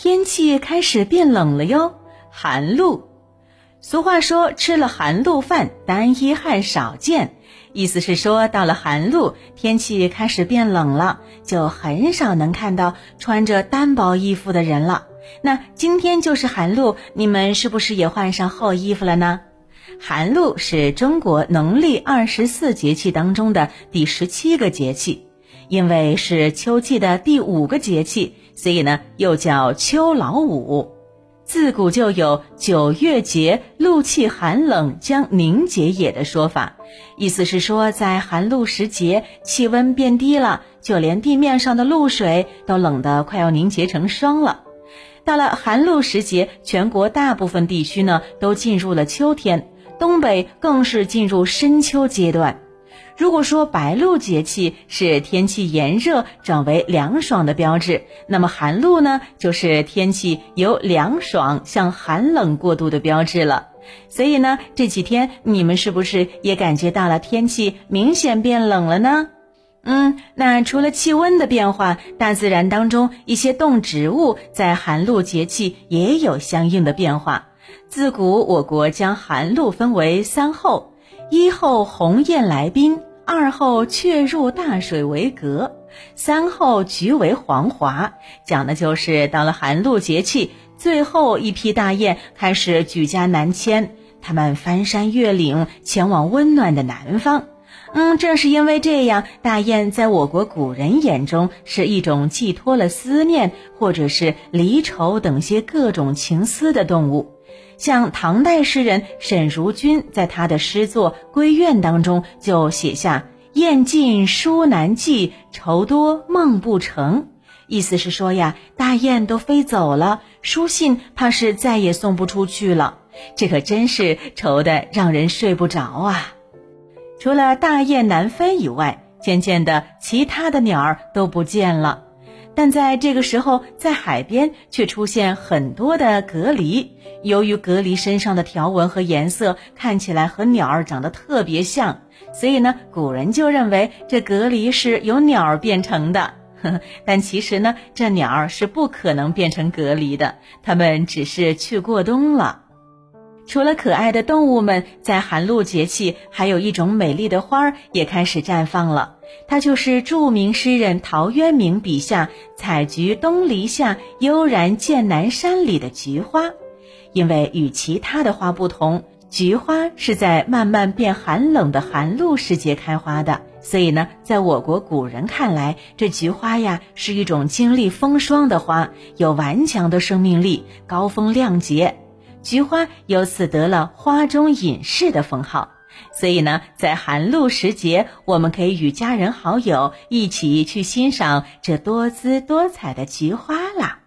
天气开始变冷了哟，寒露。俗话说：“吃了寒露饭，单衣汗少见。”意思是说，到了寒露，天气开始变冷了，就很少能看到穿着单薄衣服的人了。那今天就是寒露，你们是不是也换上厚衣服了呢？寒露是中国农历二十四节气当中的第十七个节气，因为是秋季的第五个节气，所以呢又叫秋老五。自古就有“九月节，露气寒冷将凝结也”的说法，意思是说，在寒露时节，气温变低了，就连地面上的露水都冷得快要凝结成霜了。到了寒露时节，全国大部分地区呢都进入了秋天，东北更是进入深秋阶段。如果说白露节气是天气炎热转为凉爽的标志，那么寒露呢，就是天气由凉爽向寒冷过渡的标志了。所以呢，这几天你们是不是也感觉到了天气明显变冷了呢？嗯，那除了气温的变化，大自然当中一些动植物在寒露节气也有相应的变化。自古我国将寒露分为三候：一候鸿雁来宾。二后却入大水为蛤，三后菊为黄华，讲的就是到了寒露节气，最后一批大雁开始举家南迁，它们翻山越岭，前往温暖的南方。嗯，正是因为这样，大雁在我国古人眼中是一种寄托了思念或者是离愁等些各种情思的动物。像唐代诗人沈如君在他的诗作《闺怨》当中就写下“雁尽书难寄，愁多梦不成”，意思是说呀，大雁都飞走了，书信怕是再也送不出去了。这可真是愁得让人睡不着啊！除了大雁南飞以外，渐渐的，其他的鸟儿都不见了。但在这个时候，在海边却出现很多的蛤蜊。由于蛤蜊身上的条纹和颜色看起来和鸟儿长得特别像，所以呢，古人就认为这蛤蜊是由鸟儿变成的。但其实呢，这鸟儿是不可能变成蛤蜊的，它们只是去过冬了。除了可爱的动物们，在寒露节气，还有一种美丽的花儿也开始绽放了。它就是著名诗人陶渊明笔下“采菊东篱下，悠然见南山”里的菊花。因为与其他的花不同，菊花是在慢慢变寒冷的寒露时节开花的，所以呢，在我国古人看来，这菊花呀是一种经历风霜的花，有顽强的生命力，高风亮节。菊花由此得了“花中隐士”的封号，所以呢，在寒露时节，我们可以与家人好友一起去欣赏这多姿多彩的菊花啦。